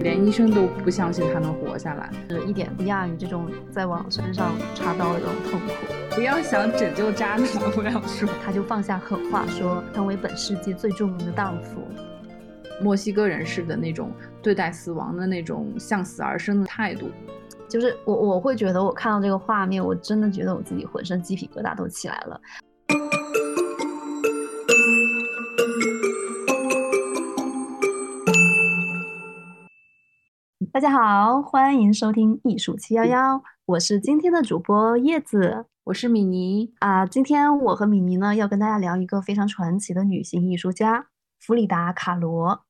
连医生都不相信他能活下来，是一点不亚于这种在往身上插刀的这种痛苦。不要想拯救渣男，我要说，他就放下狠话，说成为本世纪最著名的荡妇。墨西哥人士的那种对待死亡的那种向死而生的态度，就是我我会觉得我看到这个画面，我真的觉得我自己浑身鸡皮疙瘩都起来了。大家好，欢迎收听艺术七幺幺，我是今天的主播叶子，我是米妮啊。今天我和米妮呢要跟大家聊一个非常传奇的女性艺术家弗里达·卡罗。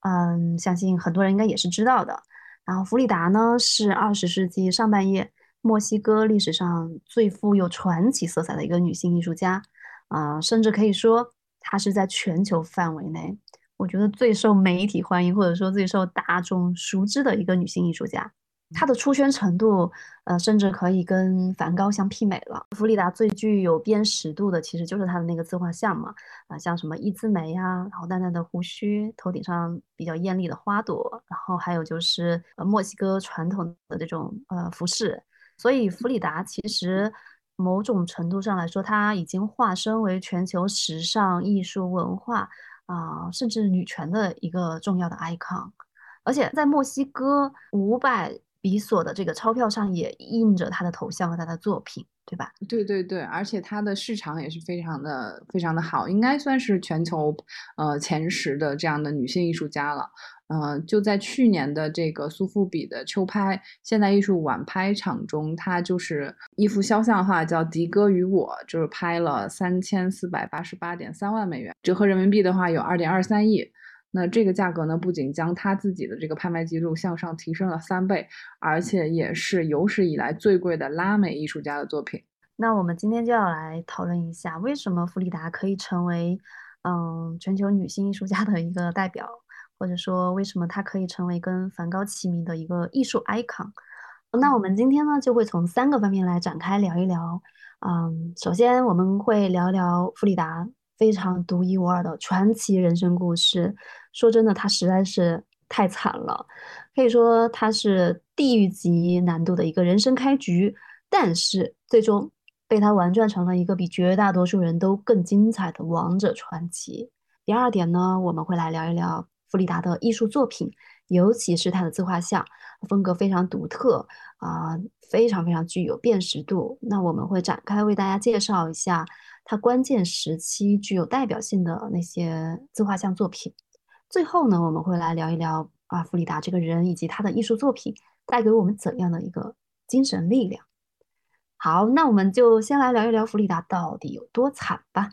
嗯，相信很多人应该也是知道的。然后弗里达呢是二十世纪上半叶墨西哥历史上最富有传奇色彩的一个女性艺术家啊，甚至可以说她是在全球范围内。我觉得最受媒体欢迎，或者说最受大众熟知的一个女性艺术家，她的出圈程度，呃，甚至可以跟梵高相媲美了。弗里达最具有辨识度的，其实就是她的那个自画像嘛，啊，像什么一字眉呀，然后淡淡的胡须，头顶上比较艳丽的花朵，然后还有就是呃墨西哥传统的这种呃服饰。所以弗里达其实某种程度上来说，她已经化身为全球时尚艺术文化。啊，甚至女权的一个重要的 icon，而且在墨西哥五百比索的这个钞票上也印着她的头像和她的作品，对吧？对对对，而且她的市场也是非常的非常的好，应该算是全球呃前十的这样的女性艺术家了。嗯，就在去年的这个苏富比的秋拍现代艺术晚拍场中，他就是一幅肖像画，叫《迪哥与我》，就是拍了三千四百八十八点三万美元，折合人民币的话有二点二三亿。那这个价格呢，不仅将他自己的这个拍卖记录向上提升了三倍，而且也是有史以来最贵的拉美艺术家的作品。那我们今天就要来讨论一下，为什么弗里达可以成为嗯全球女性艺术家的一个代表。或者说，为什么她可以成为跟梵高齐名的一个艺术 icon？那我们今天呢，就会从三个方面来展开聊一聊。嗯，首先我们会聊聊弗里达非常独一无二的传奇人生故事。说真的，他实在是太惨了，可以说他是地狱级难度的一个人生开局，但是最终被他玩转成了一个比绝大多数人都更精彩的王者传奇。第二点呢，我们会来聊一聊。弗里达的艺术作品，尤其是他的自画像，风格非常独特啊，非常非常具有辨识度。那我们会展开为大家介绍一下他关键时期具有代表性的那些自画像作品。最后呢，我们会来聊一聊啊，弗里达这个人以及他的艺术作品带给我们怎样的一个精神力量。好，那我们就先来聊一聊弗里达到底有多惨吧。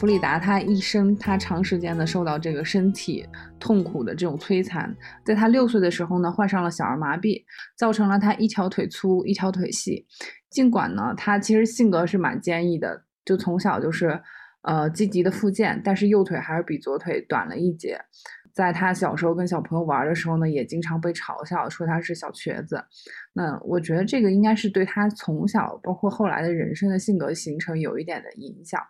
弗里达他一生，他长时间的受到这个身体痛苦的这种摧残，在他六岁的时候呢，患上了小儿麻痹，造成了他一条腿粗，一条腿细。尽管呢，他其实性格是蛮坚毅的，就从小就是呃积极的复健，但是右腿还是比左腿短了一截。在他小时候跟小朋友玩的时候呢，也经常被嘲笑说他是小瘸子。那我觉得这个应该是对他从小包括后来的人生的性格形成有一点的影响。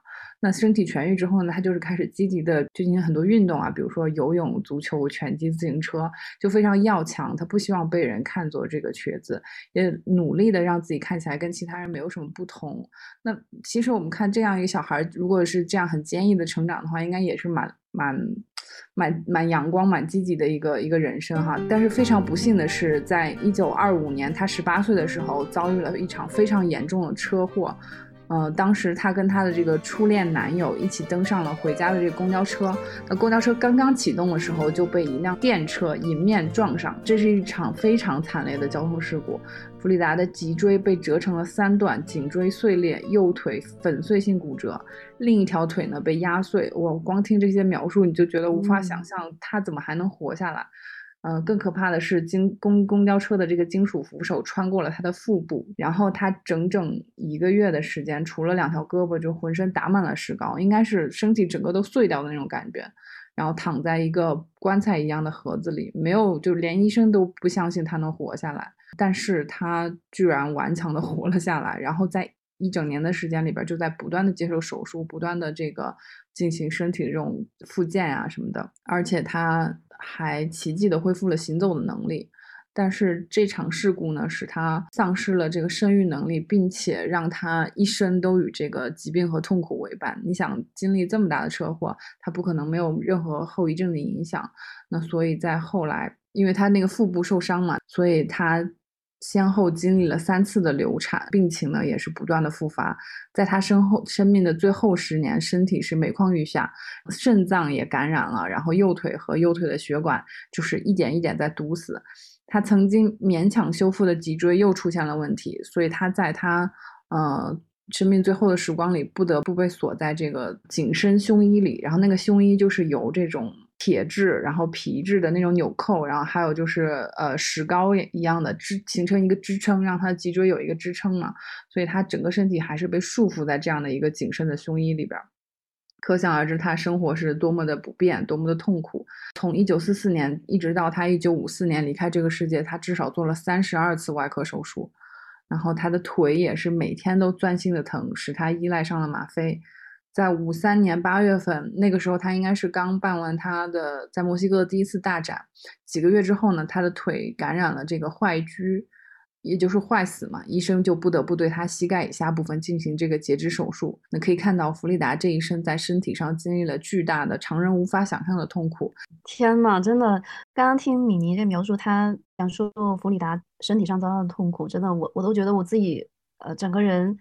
那身体痊愈之后呢，他就是开始积极的进行很多运动啊，比如说游泳、足球、拳击、自行车，就非常要强。他不希望被人看作这个瘸子，也努力的让自己看起来跟其他人没有什么不同。那其实我们看这样一个小孩，如果是这样很坚毅的成长的话，应该也是蛮蛮蛮蛮阳光、蛮积极的一个一个人生哈。但是非常不幸的是，在一九二五年，他十八岁的时候遭遇了一场非常严重的车祸。呃，当时她跟她的这个初恋男友一起登上了回家的这个公交车，那公交车刚刚启动的时候就被一辆电车迎面撞上，这是一场非常惨烈的交通事故。弗里达的脊椎被折成了三段，颈椎碎裂，右腿粉碎性骨折，另一条腿呢被压碎。我光听这些描述，你就觉得无法想象她怎么还能活下来。嗯，嗯更可怕的是，金公公交车的这个金属扶手穿过了他的腹部，然后他整整一个月的时间，除了两条胳膊，就浑身打满了石膏，应该是身体整个都碎掉的那种感觉，然后躺在一个棺材一样的盒子里，没有，就连医生都不相信他能活下来，但是他居然顽强的 活了下来，然后在一整年的时间里边就在不断的接受手术，不断的这个进行身体的这种复健啊什么的，而且他还奇迹的恢复了行走的能力。但是这场事故呢，使他丧失了这个生育能力，并且让他一生都与这个疾病和痛苦为伴。你想经历这么大的车祸，他不可能没有任何后遗症的影响。那所以在后来，因为他那个腹部受伤嘛，所以他先后经历了三次的流产，病情呢也是不断的复发。在他身后生命的最后十年，身体是每况愈下，肾脏也感染了，然后右腿和右腿的血管就是一点一点在堵死。他曾经勉强修复的脊椎又出现了问题，所以他在他呃生命最后的时光里，不得不被锁在这个紧身胸衣里。然后那个胸衣就是由这种铁质，然后皮质的那种纽扣，然后还有就是呃石膏一样的支形成一个支撑，让他的脊椎有一个支撑嘛。所以他整个身体还是被束缚在这样的一个紧身的胸衣里边。可想而知，他生活是多么的不便，多么的痛苦。从一九四四年一直到他一九五四年离开这个世界，他至少做了三十二次外科手术。然后他的腿也是每天都钻心的疼，使他依赖上了吗啡。在五三年八月份，那个时候他应该是刚办完他的在墨西哥的第一次大展。几个月之后呢，他的腿感染了这个坏疽。也就是坏死嘛，医生就不得不对他膝盖以下部分进行这个截肢手术。那可以看到，弗里达这一生在身体上经历了巨大的、常人无法想象的痛苦。天呐，真的，刚刚听米妮这描述，他讲述弗里达身体上遭到的痛苦，真的，我我都觉得我自己呃整个人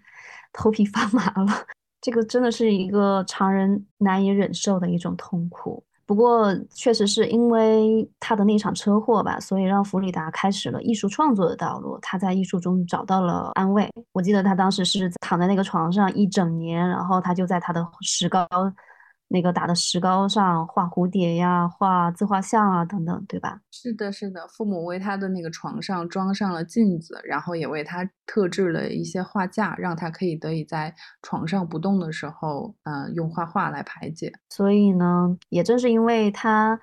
头皮发麻了。这个真的是一个常人难以忍受的一种痛苦。不过，确实是因为他的那场车祸吧，所以让弗里达开始了艺术创作的道路。他在艺术中找到了安慰。我记得他当时是躺在那个床上一整年，然后他就在他的石膏。那个打的石膏上画蝴蝶呀，画自画像啊，等等，对吧？是的，是的。父母为他的那个床上装上了镜子，然后也为他特制了一些画架，让他可以得以在床上不动的时候，嗯，用画画来排解。所以呢，也正是因为他，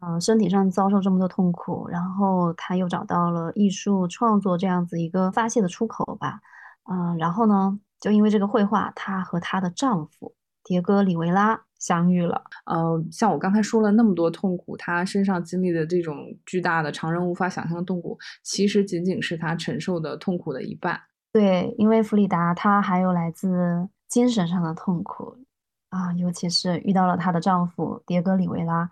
嗯，身体上遭受这么多痛苦，然后他又找到了艺术创作这样子一个发泄的出口吧，嗯，然后呢，就因为这个绘画，她和她的丈夫迭戈·里维拉。相遇了，呃，像我刚才说了那么多痛苦，他身上经历的这种巨大的、常人无法想象的痛苦，其实仅仅是他承受的痛苦的一半。对，因为弗里达她还有来自精神上的痛苦啊，尤其是遇到了她的丈夫迭戈·里维拉，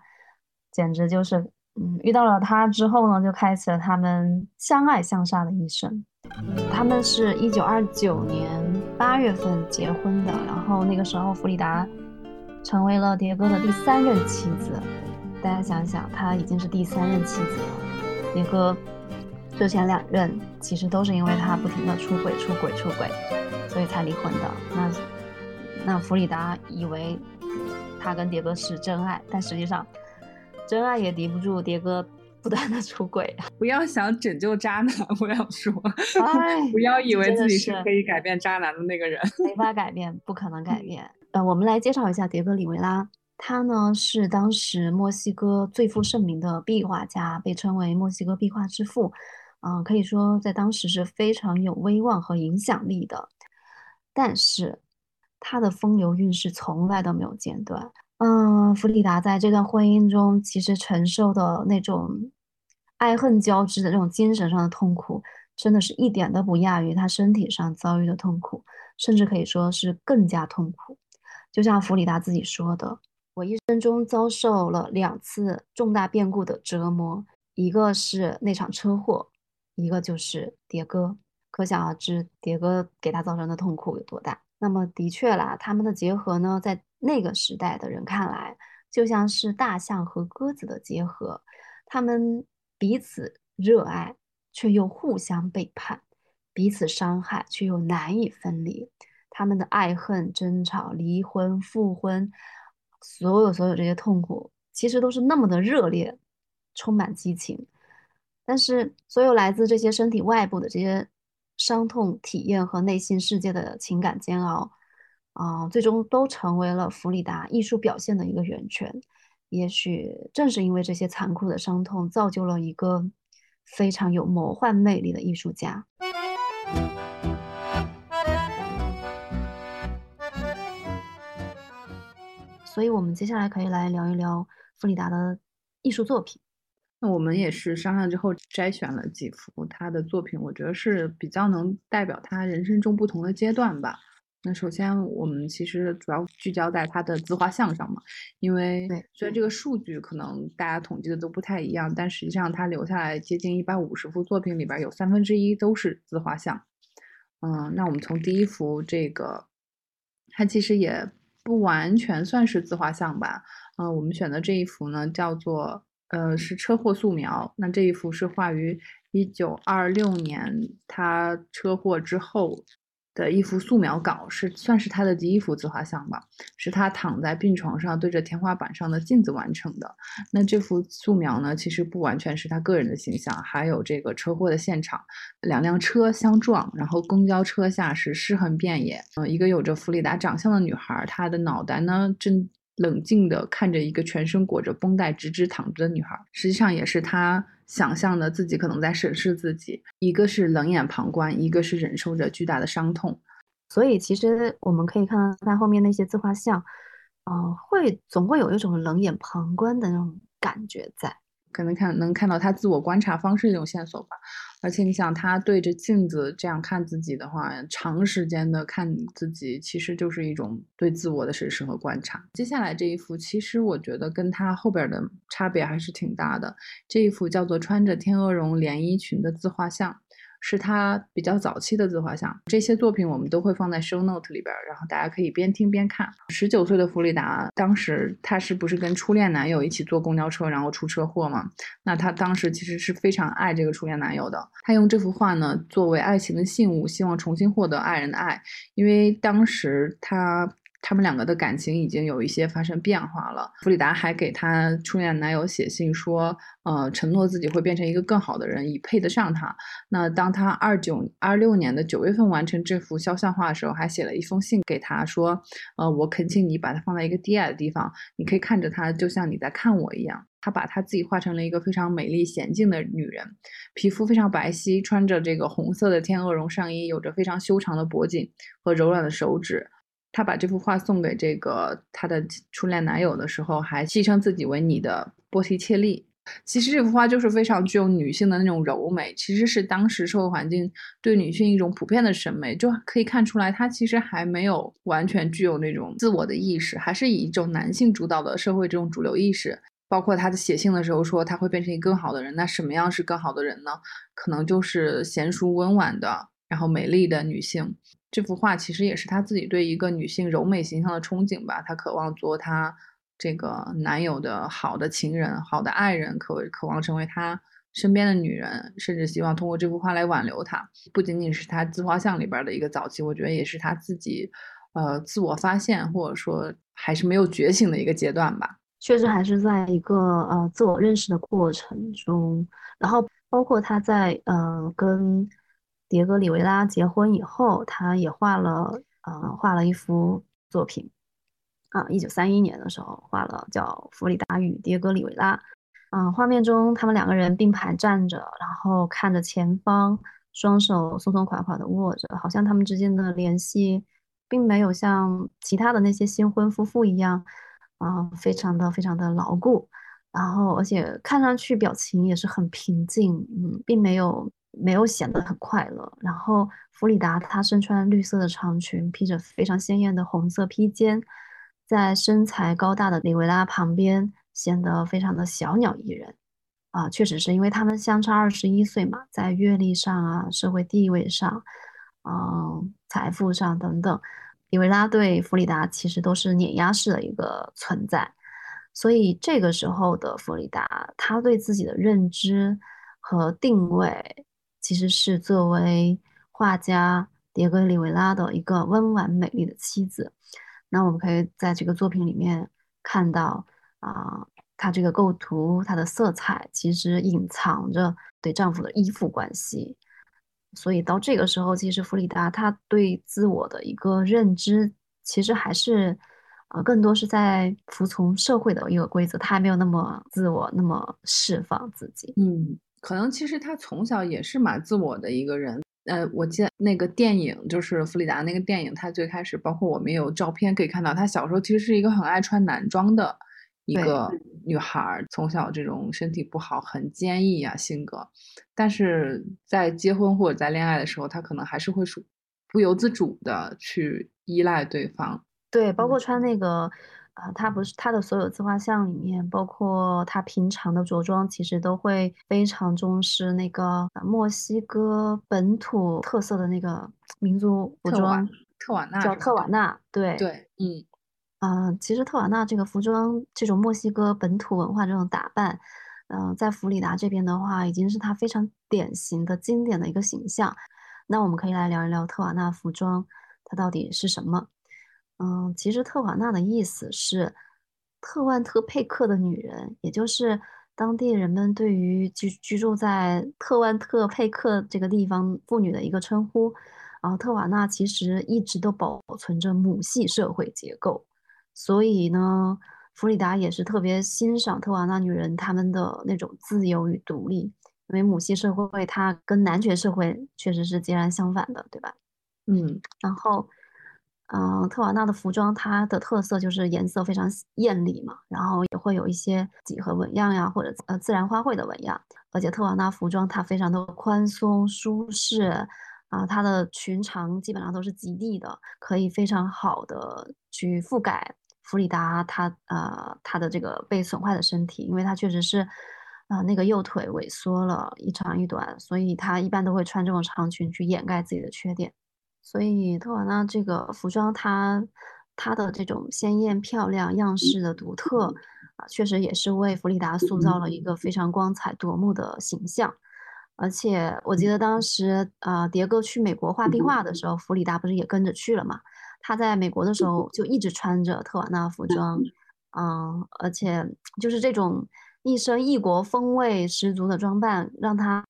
简直就是，嗯，遇到了他之后呢，就开启了他们相爱相杀的一生。他们是一九二九年八月份结婚的，然后那个时候弗里达。成为了迭戈的第三任妻子，大家想想，他已经是第三任妻子了。迭戈之前两任其实都是因为他不停的出轨、出轨、出轨，所以才离婚的。那那弗里达以为他跟迭戈是真爱，但实际上真爱也敌不住迭戈不断的出轨。不要想拯救渣男，我要说，不要以为自己是可以改变渣男的那个人，没法改变，不可能改变。呃，我们来介绍一下迭戈·里维拉。他呢是当时墨西哥最负盛名的壁画家，被称为墨西哥壁画之父。嗯，可以说在当时是非常有威望和影响力的。但是他的风流韵事从来都没有间断。嗯，弗里达在这段婚姻中其实承受的那种爱恨交织的那种精神上的痛苦，真的是一点都不亚于他身体上遭遇的痛苦，甚至可以说是更加痛苦。就像弗里达自己说的：“我一生中遭受了两次重大变故的折磨，一个是那场车祸，一个就是迭戈。可想而知，迭戈给他造成的痛苦有多大。那么，的确啦，他们的结合呢，在那个时代的人看来，就像是大象和鸽子的结合，他们彼此热爱，却又互相背叛；彼此伤害，却又难以分离。”他们的爱恨、争吵、离婚、复婚，所有所有这些痛苦，其实都是那么的热烈，充满激情。但是，所有来自这些身体外部的这些伤痛体验和内心世界的情感煎熬，啊，最终都成为了弗里达艺术表现的一个源泉。也许正是因为这些残酷的伤痛，造就了一个非常有魔幻魅力的艺术家。所以我们接下来可以来聊一聊弗里达的艺术作品。那我们也是商量之后摘选了几幅他的作品，我觉得是比较能代表他人生中不同的阶段吧。那首先，我们其实主要聚焦在他的自画像上嘛，因为虽然这个数据可能大家统计的都不太一样，但实际上他留下来接近一百五十幅作品里边有三分之一都是自画像。嗯，那我们从第一幅这个，它其实也不完全算是自画像吧。嗯，我们选的这一幅呢，叫做呃是车祸素描。那这一幅是画于一九二六年，他车祸之后。的一幅素描稿是算是他的第一幅自画像吧，是他躺在病床上对着天花板上的镜子完成的。那这幅素描呢，其实不完全是他个人的形象，还有这个车祸的现场，两辆车相撞，然后公交车下是尸横遍野。嗯，一个有着弗里达长相的女孩，她的脑袋呢正冷静地看着一个全身裹着绷带直直躺着的女孩，实际上也是他。想象的自己可能在审视自己，一个是冷眼旁观，一个是忍受着巨大的伤痛。所以其实我们可以看到他后面那些自画像，嗯，会总会有一种冷眼旁观的那种感觉在。可能看能看到他自我观察方式的一种线索吧，而且你想他对着镜子这样看自己的话，长时间的看自己，其实就是一种对自我的审视和观察。接下来这一幅，其实我觉得跟他后边的差别还是挺大的。这一幅叫做穿着天鹅绒连衣裙的自画像。是他比较早期的自画像，这些作品我们都会放在 show note 里边，然后大家可以边听边看。十九岁的弗里达，当时他是不是跟初恋男友一起坐公交车，然后出车祸嘛？那他当时其实是非常爱这个初恋男友的。他用这幅画呢作为爱情的信物，希望重新获得爱人的爱，因为当时他。他们两个的感情已经有一些发生变化了。弗里达还给她初恋男友写信说，呃，承诺自己会变成一个更好的人，以配得上他。那当他二九二六年的九月份完成这幅肖像画的时候，还写了一封信给他说，呃，我恳请你把它放在一个低矮的地方，你可以看着它，就像你在看我一样。她把她自己画成了一个非常美丽娴静的女人，皮肤非常白皙，穿着这个红色的天鹅绒上衣，有着非常修长的脖颈和柔软的手指。他把这幅画送给这个他的初恋男友的时候，还戏称自己为你的波提切利。其实这幅画就是非常具有女性的那种柔美，其实是当时社会环境对女性一种普遍的审美，就可以看出来，他其实还没有完全具有那种自我的意识，还是以一种男性主导的社会这种主流意识。包括他的写信的时候说他会变成一个更好的人，那什么样是更好的人呢？可能就是娴熟温婉的，然后美丽的女性。这幅画其实也是他自己对一个女性柔美形象的憧憬吧。他渴望做他这个男友的好的情人、好的爱人，渴渴望成为他身边的女人，甚至希望通过这幅画来挽留他。不仅仅是他自画像里边的一个早期，我觉得也是他自己呃自我发现或者说还是没有觉醒的一个阶段吧。确实还是在一个呃自我认识的过程中，然后包括他在呃跟。迭戈·里维拉结婚以后，他也画了，呃，画了一幅作品，啊，一九三一年的时候画了叫《弗里达与迭戈·里维拉》。嗯，画面中他们两个人并排站着，然后看着前方，双手松松垮垮的握着，好像他们之间的联系并没有像其他的那些新婚夫妇一样，啊，非常的非常的牢固，然后而且看上去表情也是很平静，嗯，并没有。没有显得很快乐。然后弗里达她身穿绿色的长裙，披着非常鲜艳的红色披肩，在身材高大的里维拉旁边显得非常的小鸟依人。啊，确实是因为他们相差二十一岁嘛，在阅历上啊、社会地位上、嗯、财富上等等，里维拉对弗里达其实都是碾压式的一个存在。所以这个时候的弗里达，他对自己的认知和定位。其实是作为画家迭戈·里维拉的一个温婉美丽的妻子。那我们可以在这个作品里面看到啊，她这个构图，她的色彩其实隐藏着对丈夫的依附关系。所以到这个时候，其实弗里达她对自我的一个认知，其实还是啊，更多是在服从社会的一个规则，她还没有那么自我，那么释放自己。嗯。可能其实他从小也是蛮自我的一个人，呃，我记得那个电影就是弗里达那个电影，他最开始包括我们有照片可以看到，他小时候其实是一个很爱穿男装的一个女孩，从小这种身体不好，很坚毅啊性格，但是在结婚或者在恋爱的时候，他可能还是会属不由自主的去依赖对方。对，包括穿那个。啊，他不是他的所有自画像里面，包括他平常的着装，其实都会非常重视那个墨西哥本土特色的那个民族服装，特瓦纳叫特瓦纳，对对，嗯，啊，其实特瓦纳这个服装，这种墨西哥本土文化这种打扮，嗯，在弗里达这边的话，已经是他非常典型的经典的一个形象。那我们可以来聊一聊特瓦纳服装，它到底是什么？嗯，其实特瓦纳的意思是特万特佩克的女人，也就是当地人们对于居居住在特万特佩克这个地方妇女的一个称呼。然后特瓦纳其实一直都保存着母系社会结构，所以呢，弗里达也是特别欣赏特瓦纳女人她们的那种自由与独立，因为母系社会它跟男权社会确实是截然相反的，对吧？嗯，然后。嗯，特瓦纳的服装它的特色就是颜色非常艳丽嘛，然后也会有一些几何纹样呀，或者呃自然花卉的纹样。而且特瓦纳服装它非常的宽松舒适，啊，它的裙长基本上都是极地的，可以非常好的去覆盖弗里达她呃她的这个被损坏的身体，因为她确实是啊那个右腿萎缩了一长一短，所以她一般都会穿这种长裙去掩盖自己的缺点。所以特瓦纳这个服装，它它的这种鲜艳漂亮、样式的独特啊，确实也是为弗里达塑造了一个非常光彩夺目的形象。而且我记得当时啊，迭戈去美国画壁画的时候，弗里达不是也跟着去了嘛？他在美国的时候就一直穿着特瓦纳服装，嗯，而且就是这种一身异国风味十足的装扮，让他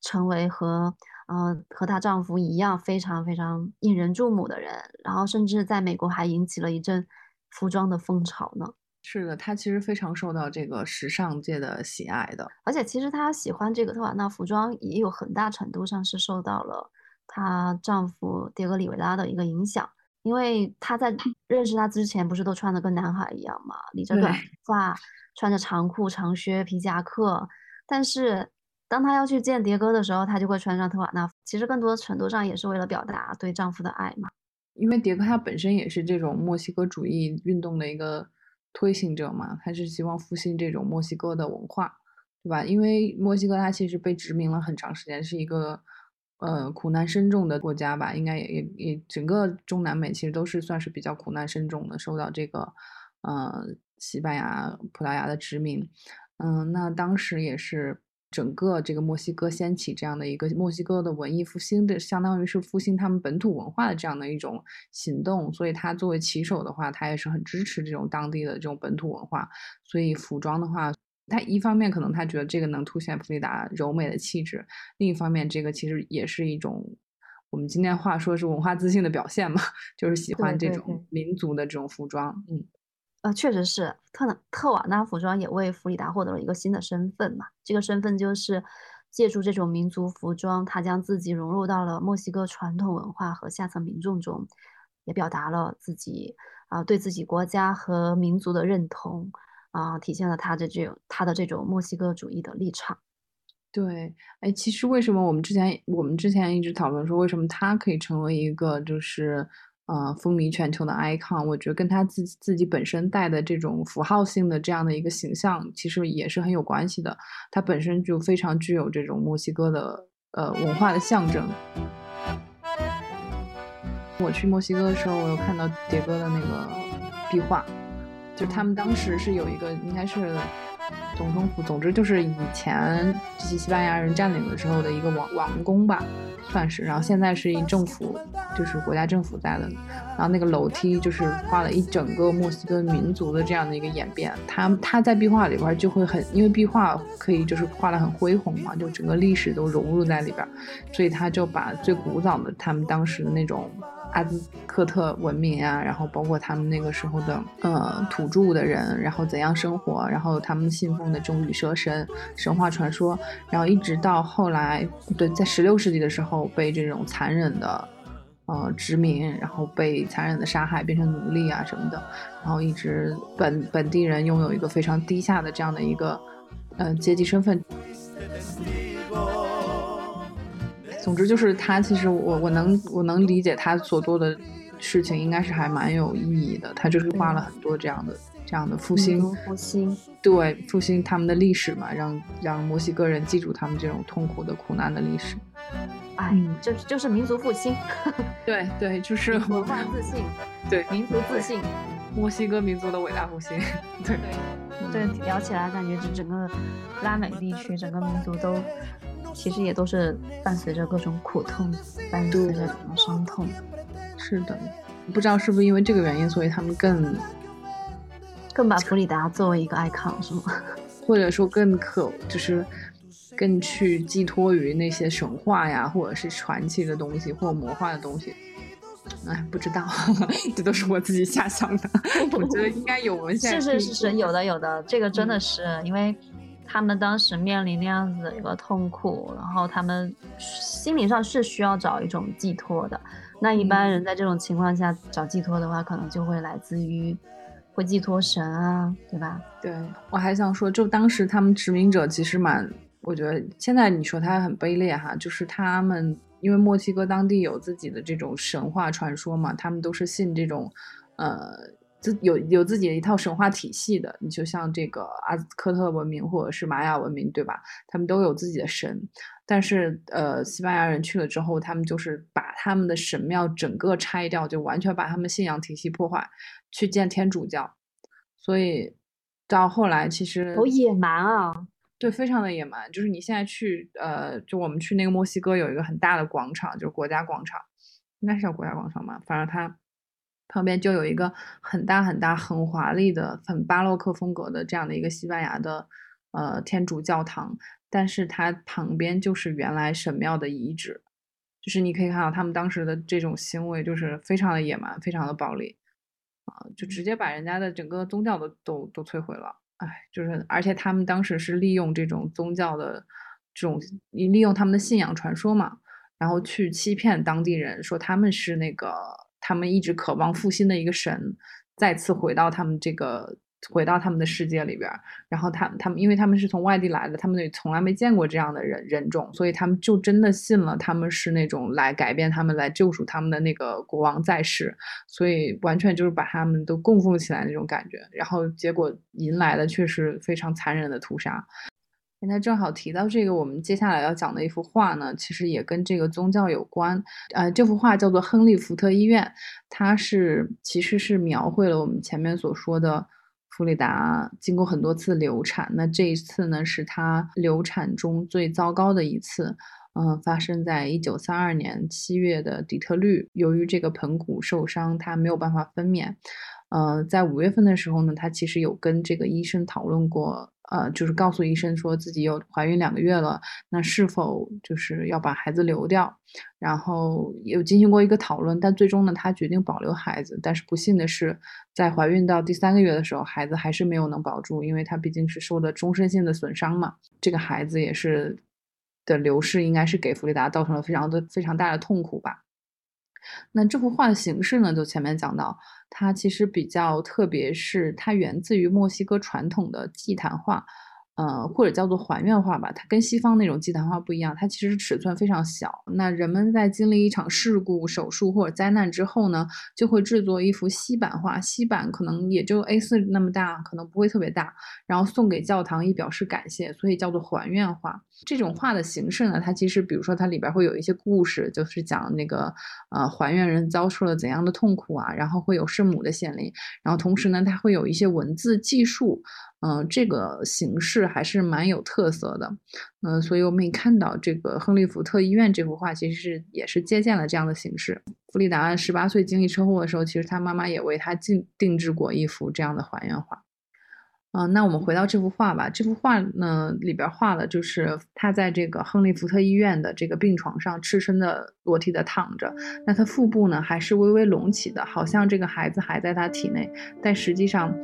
成为和。嗯，和她丈夫一样非常非常引人注目的人，然后甚至在美国还引起了一阵服装的风潮呢。是的，她其实非常受到这个时尚界的喜爱的。而且其实她喜欢这个特瓦纳服装，也有很大程度上是受到了她丈夫迭戈里维拉的一个影响，因为她在认识他之前不是都穿的跟男孩一样嘛，理着短发，穿着长裤长靴皮夹克，但是。当她要去见迭戈的时候，她就会穿上特瓦纳。其实更多的程度上也是为了表达对丈夫的爱嘛。因为迭戈他本身也是这种墨西哥主义运动的一个推行者嘛，他是希望复兴这种墨西哥的文化，对吧？因为墨西哥它其实被殖民了很长时间，是一个呃苦难深重的国家吧。应该也也也整个中南美其实都是算是比较苦难深重的，受到这个呃西班牙、葡萄牙的殖民。嗯，那当时也是。整个这个墨西哥掀起这样的一个墨西哥的文艺复兴的，相当于是复兴他们本土文化的这样的一种行动。所以他作为旗手的话，他也是很支持这种当地的这种本土文化。所以服装的话，他一方面可能他觉得这个能凸显弗里达柔美的气质，另一方面这个其实也是一种我们今天话说是文化自信的表现嘛，就是喜欢这种民族的这种服装，嗯。呃，确实是特特瓦纳服装也为弗里达获得了一个新的身份嘛。这个身份就是借助这种民族服装，他将自己融入到了墨西哥传统文化和下层民众中，也表达了自己啊对自己国家和民族的认同啊，体现了他的这种他的这种墨西哥主义的立场。对，哎，其实为什么我们之前我们之前一直讨论说，为什么他可以成为一个就是。呃，风靡全球的 icon，我觉得跟他自自己本身带的这种符号性的这样的一个形象，其实也是很有关系的。他本身就非常具有这种墨西哥的呃文化的象征。我去墨西哥的时候，我有看到迭戈的那个壁画，就他们当时是有一个，应该是总统府，总之就是以前西西班牙人占领的时候的一个王王宫吧。算是，然后现在是以政府，就是国家政府在的，然后那个楼梯就是画了一整个墨西哥民族的这样的一个演变。他他在壁画里边就会很，因为壁画可以就是画的很恢宏嘛，就整个历史都融入在里边，所以他就把最古早的他们当时的那种阿兹克特文明啊，然后包括他们那个时候的呃土著的人，然后怎样生活，然后他们信奉的这种羽蛇神神话传说，然后一直到后来，对，在十六世纪的时候被这种残忍的呃殖民，然后被残忍的杀害，变成奴隶啊什么的，然后一直本本地人拥有一个非常低下的这样的一个呃阶级身份。总之就是他，其实我我能我能理解他所做的事情，应该是还蛮有意义的。他就是画了很多这样的这样的复兴，复兴，对，复兴他们的历史嘛，让让墨西哥人记住他们这种痛苦的苦难的历史。哎，就是就是民族复兴，对对，就是文化自信，对，民族自信，墨西哥民族的伟大复兴。对对，聊起来感觉这整个拉美地区整个民族都。其实也都是伴随着各种苦痛，伴随着各种伤痛。是的，不知道是不是因为这个原因，所以他们更更把弗里达作为一个 icon 是吗？或者说更可就是更去寄托于那些神话呀，或者是传奇的东西或魔幻的东西。哎，不知道，这都是我自己瞎想的。我觉得应该有文献。是是是是，有的有的，这个真的是因为。他们当时面临那样子的一个痛苦，然后他们心理上是需要找一种寄托的。那一般人在这种情况下找寄托的话，可能就会来自于会寄托神啊，对吧？对我还想说，就当时他们殖民者其实蛮，我觉得现在你说他很卑劣哈，就是他们因为墨西哥当地有自己的这种神话传说嘛，他们都是信这种，呃。自有有自己的一套神话体系的，你就像这个阿兹科特文明或者是玛雅文明，对吧？他们都有自己的神，但是呃，西班牙人去了之后，他们就是把他们的神庙整个拆掉，就完全把他们信仰体系破坏，去建天主教。所以到后来，其实好野蛮啊！对，非常的野蛮。就是你现在去，呃，就我们去那个墨西哥有一个很大的广场，就是国家广场，应该是叫国家广场吧？反正它。旁边就有一个很大很大、很华丽的、很巴洛克风格的这样的一个西班牙的呃天主教堂，但是它旁边就是原来神庙的遗址，就是你可以看到他们当时的这种行为就是非常的野蛮、非常的暴力啊，就直接把人家的整个宗教都都都摧毁了。哎，就是而且他们当时是利用这种宗教的这种利用他们的信仰传说嘛，然后去欺骗当地人说他们是那个。他们一直渴望复兴的一个神，再次回到他们这个，回到他们的世界里边。然后他他们，因为他们是从外地来的，他们也从来没见过这样的人人种，所以他们就真的信了他们是那种来改变他们、来救赎他们的那个国王在世。所以完全就是把他们都供奉起来那种感觉。然后结果迎来的却是非常残忍的屠杀。现在正好提到这个，我们接下来要讲的一幅画呢，其实也跟这个宗教有关。呃，这幅画叫做《亨利福特医院》，它是其实是描绘了我们前面所说的弗里达经过很多次流产。那这一次呢，是她流产中最糟糕的一次。嗯，发生在一九三二年七月的底特律。由于这个盆骨受伤，她没有办法分娩。呃，在五月份的时候呢，她其实有跟这个医生讨论过。呃，就是告诉医生说自己有怀孕两个月了，那是否就是要把孩子流掉？然后有进行过一个讨论，但最终呢，她决定保留孩子。但是不幸的是，在怀孕到第三个月的时候，孩子还是没有能保住，因为她毕竟是受了终身性的损伤嘛。这个孩子也是的流逝，应该是给弗里达造成了非常的非常大的痛苦吧。那这幅画的形式呢？就前面讲到，它其实比较特别，是它源自于墨西哥传统的祭坛画。呃，或者叫做还愿画吧，它跟西方那种祭坛画不一样，它其实尺寸非常小。那人们在经历一场事故、手术或者灾难之后呢，就会制作一幅锡版画，锡版可能也就 A4 那么大，可能不会特别大，然后送给教堂以表示感谢，所以叫做还愿画。这种画的形式呢，它其实比如说它里边会有一些故事，就是讲那个呃还愿人遭受了怎样的痛苦啊，然后会有圣母的显灵，然后同时呢，它会有一些文字记述。嗯，这个形式还是蛮有特色的，嗯，所以我们也看到这个亨利福特医院这幅画，其实是也是借鉴了这样的形式。弗里达十八岁经历车祸的时候，其实他妈妈也为他定定制过一幅这样的还原画。嗯，那我们回到这幅画吧。这幅画呢，里边画了就是他在这个亨利福特医院的这个病床上，赤身的裸体的躺着。那他腹部呢，还是微微隆起的，好像这个孩子还在他体内，但实际上，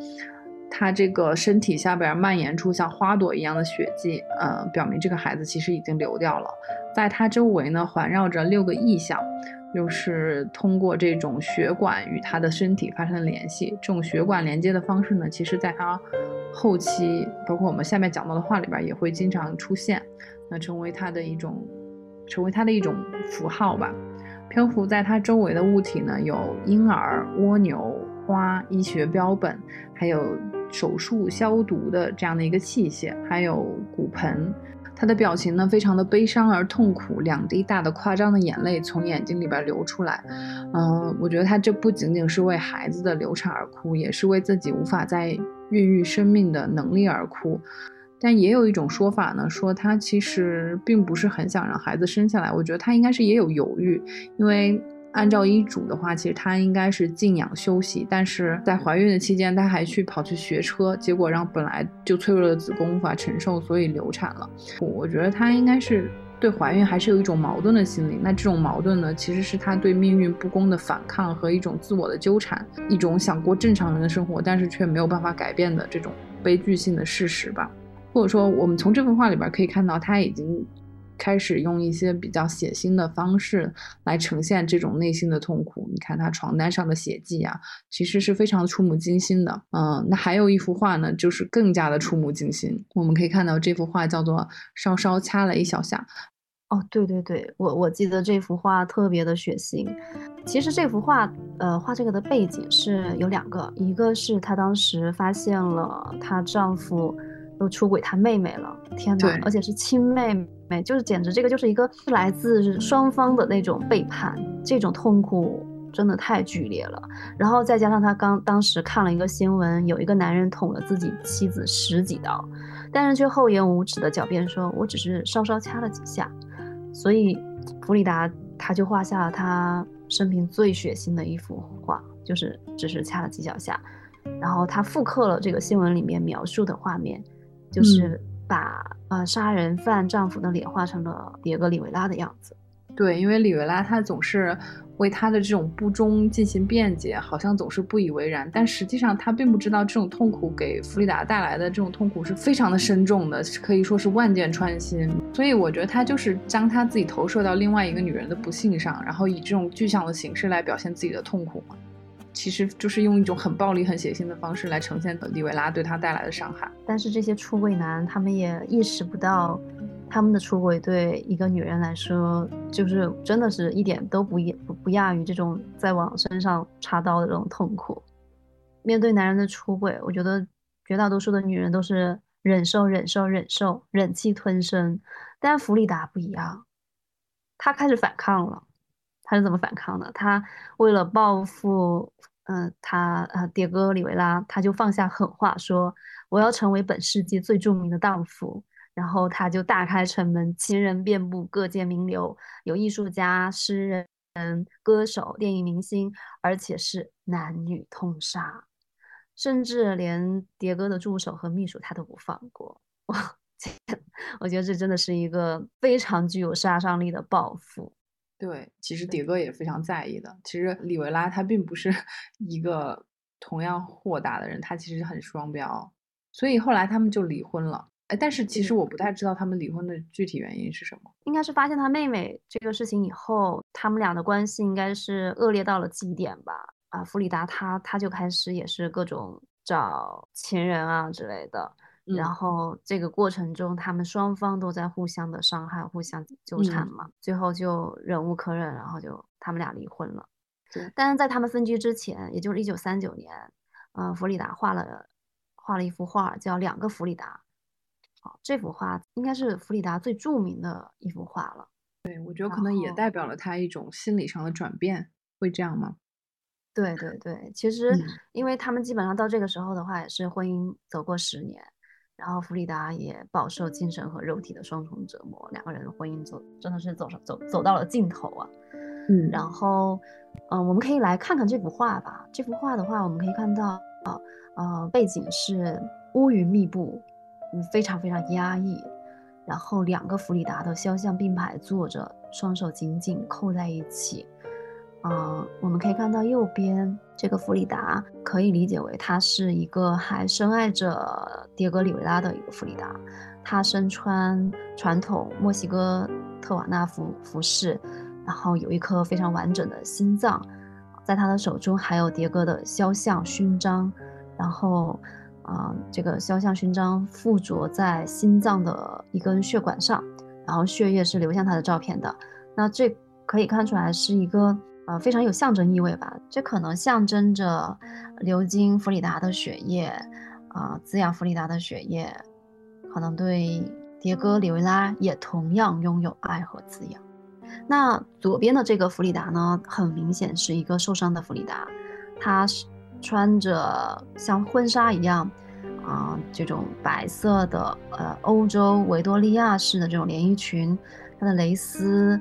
他这个身体下边蔓延出像花朵一样的血迹，呃，表明这个孩子其实已经流掉了。在他周围呢，环绕着六个异象。就是通过这种血管与他的身体发生联系，这种血管连接的方式呢，其实在他后期，包括我们下面讲到的话里边也会经常出现，那成为他的一种，成为他的一种符号吧。漂浮在他周围的物体呢，有婴儿、蜗牛、花、医学标本，还有手术消毒的这样的一个器械，还有骨盆。他的表情呢，非常的悲伤而痛苦，两滴大的夸张的眼泪从眼睛里边流出来。嗯，我觉得他这不仅仅是为孩子的流产而哭，也是为自己无法再孕育生命的能力而哭。但也有一种说法呢，说他其实并不是很想让孩子生下来。我觉得他应该是也有犹豫，因为。按照医嘱的话，其实她应该是静养休息，但是在怀孕的期间，她还去跑去学车，结果让本来就脆弱的子宫无法承受，所以流产了。我觉得她应该是对怀孕还是有一种矛盾的心理。那这种矛盾呢，其实是她对命运不公的反抗和一种自我的纠缠，一种想过正常人的生活，但是却没有办法改变的这种悲剧性的事实吧。或者说，我们从这幅画里边可以看到，她已经。开始用一些比较血腥的方式来呈现这种内心的痛苦。你看他床单上的血迹啊，其实是非常触目惊心的。嗯，那还有一幅画呢，就是更加的触目惊心。我们可以看到这幅画叫做《稍稍掐了一小下》。哦，对对对，我我记得这幅画特别的血腥。其实这幅画，呃，画这个的背景是有两个，一个是她当时发现了她丈夫。都出轨他妹妹了，天哪！而且是亲妹妹，就是简直这个就是一个来自双方的那种背叛，这种痛苦真的太剧烈了。然后再加上他刚当时看了一个新闻，有一个男人捅了自己妻子十几刀，但是却厚颜无耻的狡辩说：“我只是稍稍掐了几下。”所以弗里达他就画下了他生平最血腥的一幅画，就是只是掐了几小下。然后他复刻了这个新闻里面描述的画面。就是把呃杀人犯丈夫的脸画成了迭戈·里维拉的样子。对，因为里维拉他总是为他的这种不忠进行辩解，好像总是不以为然。但实际上他并不知道这种痛苦给弗里达带来的这种痛苦是非常的深重的，可以说是万箭穿心。所以我觉得他就是将他自己投射到另外一个女人的不幸上，然后以这种具象的形式来表现自己的痛苦嘛。其实就是用一种很暴力、很血腥的方式来呈现里维拉对他带来的伤害。但是这些出轨男，他们也意识不到，他们的出轨对一个女人来说，就是真的是一点都不不不亚于这种在往身上插刀的这种痛苦。面对男人的出轨，我觉得绝大多数的女人都是忍受、忍受、忍受，忍气吞声。但弗里达不一样，她开始反抗了。他是怎么反抗的？他为了报复，嗯，他呃，迭戈·里维拉，他就放下狠话，说我要成为本世纪最著名的荡妇。然后他就大开城门，情人遍布，各界名流，有艺术家、诗人、歌手、电影明星，而且是男女通杀，甚至连迭戈的助手和秘书他都不放过。哇，我觉得这真的是一个非常具有杀伤力的报复。对，其实迭戈也非常在意的。其实里维拉他并不是 一个同样豁达的人，他其实很双标，所以后来他们就离婚了。哎，但是其实我不太知道他们离婚的具体原因是什么。应该是发现他妹妹这个事情以后，他们俩的关系应该是恶劣到了极点吧？啊，弗里达他他就开始也是各种找情人啊之类的。然后这个过程中，他们双方都在互相的伤害、互相纠缠嘛，最后就忍无可忍，然后就他们俩离婚了。对，但是在他们分居之前，也就是一九三九年，嗯，弗里达画了画了一幅画，叫《两个弗里达》。好，这幅画应该是弗里达最著名的一幅画了。对，我觉得可能也代表了他一种心理上的转变，会这样吗？对对对，其实因为他们基本上到这个时候的话，也是婚姻走过十年。然后弗里达也饱受精神和肉体的双重折磨，两个人的婚姻走真的是走上走走到了尽头啊。嗯，然后，嗯，我们可以来看看这幅画吧。这幅画的话，我们可以看到，呃，背景是乌云密布，嗯，非常非常压抑。然后两个弗里达的肖像并排坐着，双手紧紧扣在一起。嗯，我们可以看到右边这个弗里达，可以理解为他是一个还深爱着迭戈里维拉的一个弗里达。他身穿传统墨西哥特瓦纳服服饰，然后有一颗非常完整的心脏，在他的手中还有迭戈的肖像勋章，然后。啊，这个肖像勋章附着在心脏的一根血管上，然后血液是流向他的照片的。那这可以看出来是一个呃非常有象征意味吧？这可能象征着流经弗里达的血液，啊，滋养弗里达的血液，可能对迭戈·里维拉也同样拥有爱和滋养。那左边的这个弗里达呢，很明显是一个受伤的弗里达，她是。穿着像婚纱一样，啊，这种白色的呃欧洲维多利亚式的这种连衣裙，它的蕾丝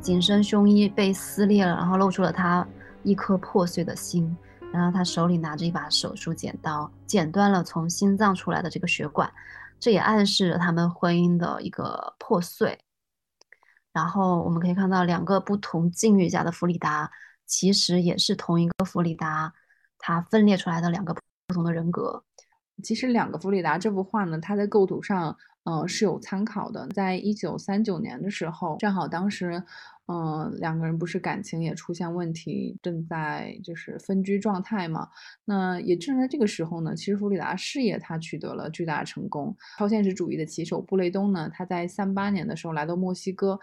紧身胸衣被撕裂了，然后露出了他一颗破碎的心。然后他手里拿着一把手术剪刀，剪断了从心脏出来的这个血管，这也暗示着他们婚姻的一个破碎。然后我们可以看到两个不同境遇下的弗里达，其实也是同一个弗里达。它分裂出来的两个不同的人格，其实两个弗里达这幅画呢，它在构图上，嗯，是有参考的。在一九三九年的时候，正好当时，嗯，两个人不是感情也出现问题，正在就是分居状态嘛。那也正在这个时候呢，其实弗里达事业他取得了巨大成功。超现实主义的旗手布雷东呢，他在三八年的时候来到墨西哥。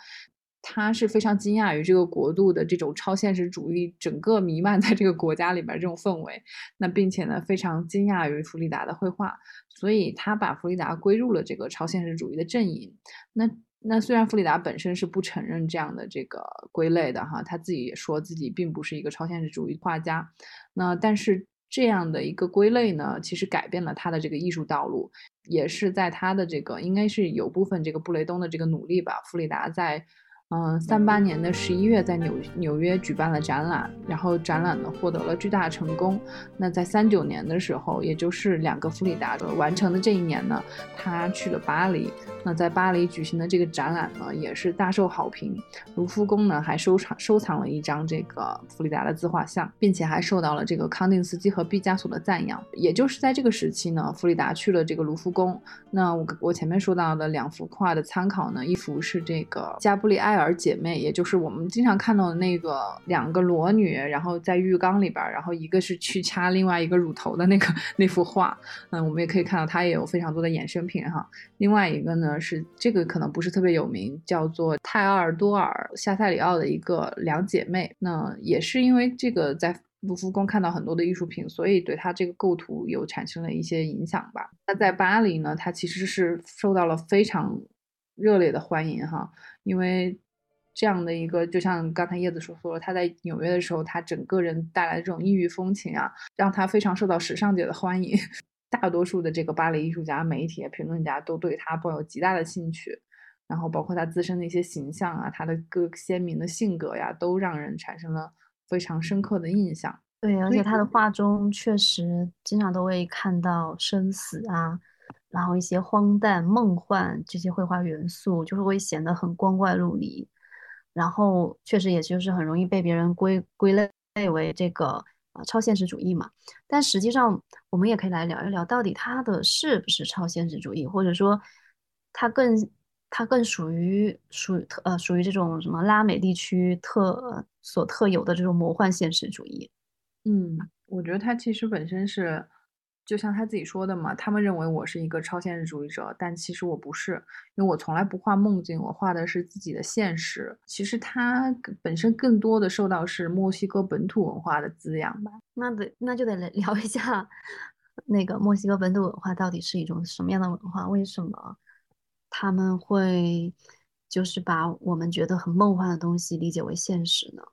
他是非常惊讶于这个国度的这种超现实主义整个弥漫在这个国家里边这种氛围，那并且呢非常惊讶于弗里达的绘画，所以他把弗里达归入了这个超现实主义的阵营。那那虽然弗里达本身是不承认这样的这个归类的哈，他自己也说自己并不是一个超现实主义画家。那但是这样的一个归类呢，其实改变了他的这个艺术道路，也是在他的这个应该是有部分这个布雷东的这个努力吧，弗里达在。嗯，三八年的十一月，在纽纽约举办了展览，然后展览呢获得了巨大成功。那在三九年的时候，也就是两个弗里达的完成的这一年呢，他去了巴黎。那在巴黎举行的这个展览呢，也是大受好评。卢浮宫呢还收藏收藏了一张这个弗里达的自画像，并且还受到了这个康定斯基和毕加索的赞扬。也就是在这个时期呢，弗里达去了这个卢浮宫。那我我前面说到的两幅画的参考呢，一幅是这个加布里埃尔。儿姐妹，也就是我们经常看到的那个两个裸女，然后在浴缸里边，然后一个是去掐另外一个乳头的那个那幅画，嗯，我们也可以看到它也有非常多的衍生品哈。另外一个呢是这个可能不是特别有名，叫做泰奥尔多尔夏塞里奥的一个两姐妹，那也是因为这个在卢浮宫看到很多的艺术品，所以对它这个构图有产生了一些影响吧。那在巴黎呢，它其实是受到了非常热烈的欢迎哈，因为。这样的一个，就像刚才叶子所说的，他在纽约的时候，他整个人带来的这种异域风情啊，让他非常受到时尚界的欢迎。大多数的这个芭蕾艺术家、媒体、评论家都对他抱有极大的兴趣。然后，包括他自身的一些形象啊，他的各鲜明的性格呀，都让人产生了非常深刻的印象。对，而且他的画中确实经常都会看到生死啊。然后一些荒诞、梦幻这些绘画元素，就是会显得很光怪陆离。然后确实也就是很容易被别人归归类为这个啊超现实主义嘛。但实际上，我们也可以来聊一聊，到底它的是不是超现实主义，或者说它更它更属于属特呃属于这种什么拉美地区特所特有的这种魔幻现实主义。嗯，我觉得它其实本身是。就像他自己说的嘛，他们认为我是一个超现实主义者，但其实我不是，因为我从来不画梦境，我画的是自己的现实。其实他本身更多的受到是墨西哥本土文化的滋养吧。那得那就得来 聊一下，那个墨西哥本土文化到底是一种什么样的文化？为什么他们会就是把我们觉得很梦幻的东西理解为现实呢？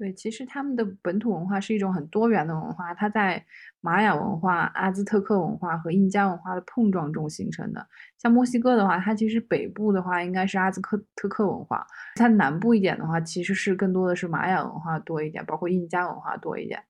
对，其实他们的本土文化是一种很多元的文化，它在玛雅文化、阿兹特克文化和印加文化的碰撞中形成的。像墨西哥的话，它其实北部的话应该是阿兹克特克文化，它南部一点的话其实是更多的是玛雅文化多一点，包括印加文化多一点。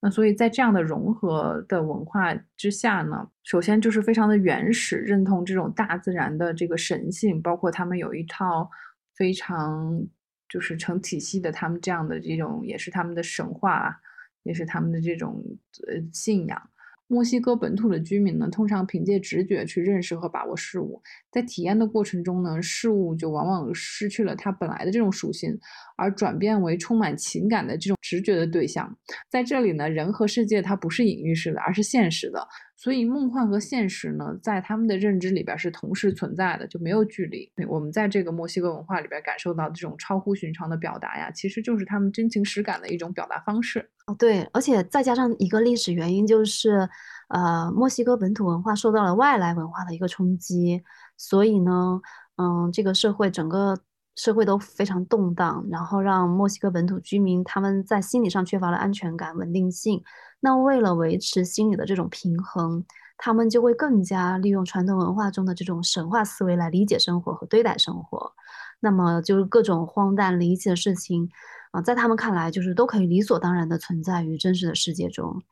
那所以在这样的融合的文化之下呢，首先就是非常的原始，认同这种大自然的这个神性，包括他们有一套非常就是成体系的，他们这样的这种也是他们的神话，也是他们的这种呃信仰。墨西哥本土的居民呢，通常凭借直觉去认识和把握事物，在体验的过程中呢，事物就往往失去了它本来的这种属性，而转变为充满情感的这种直觉的对象。在这里呢，人和世界它不是隐喻式的，而是现实的。所以，梦幻和现实呢，在他们的认知里边是同时存在的，就没有距离。我们在这个墨西哥文化里边感受到这种超乎寻常的表达呀，其实就是他们真情实感的一种表达方式。哦，对，而且再加上一个历史原因，就是呃，墨西哥本土文化受到了外来文化的一个冲击，所以呢，嗯，这个社会整个社会都非常动荡，然后让墨西哥本土居民他们在心理上缺乏了安全感、稳定性。那为了维持心理的这种平衡，他们就会更加利用传统文化中的这种神话思维来理解生活和对待生活。那么就是各种荒诞离奇的事情啊，在他们看来就是都可以理所当然的存在于真实的世界中。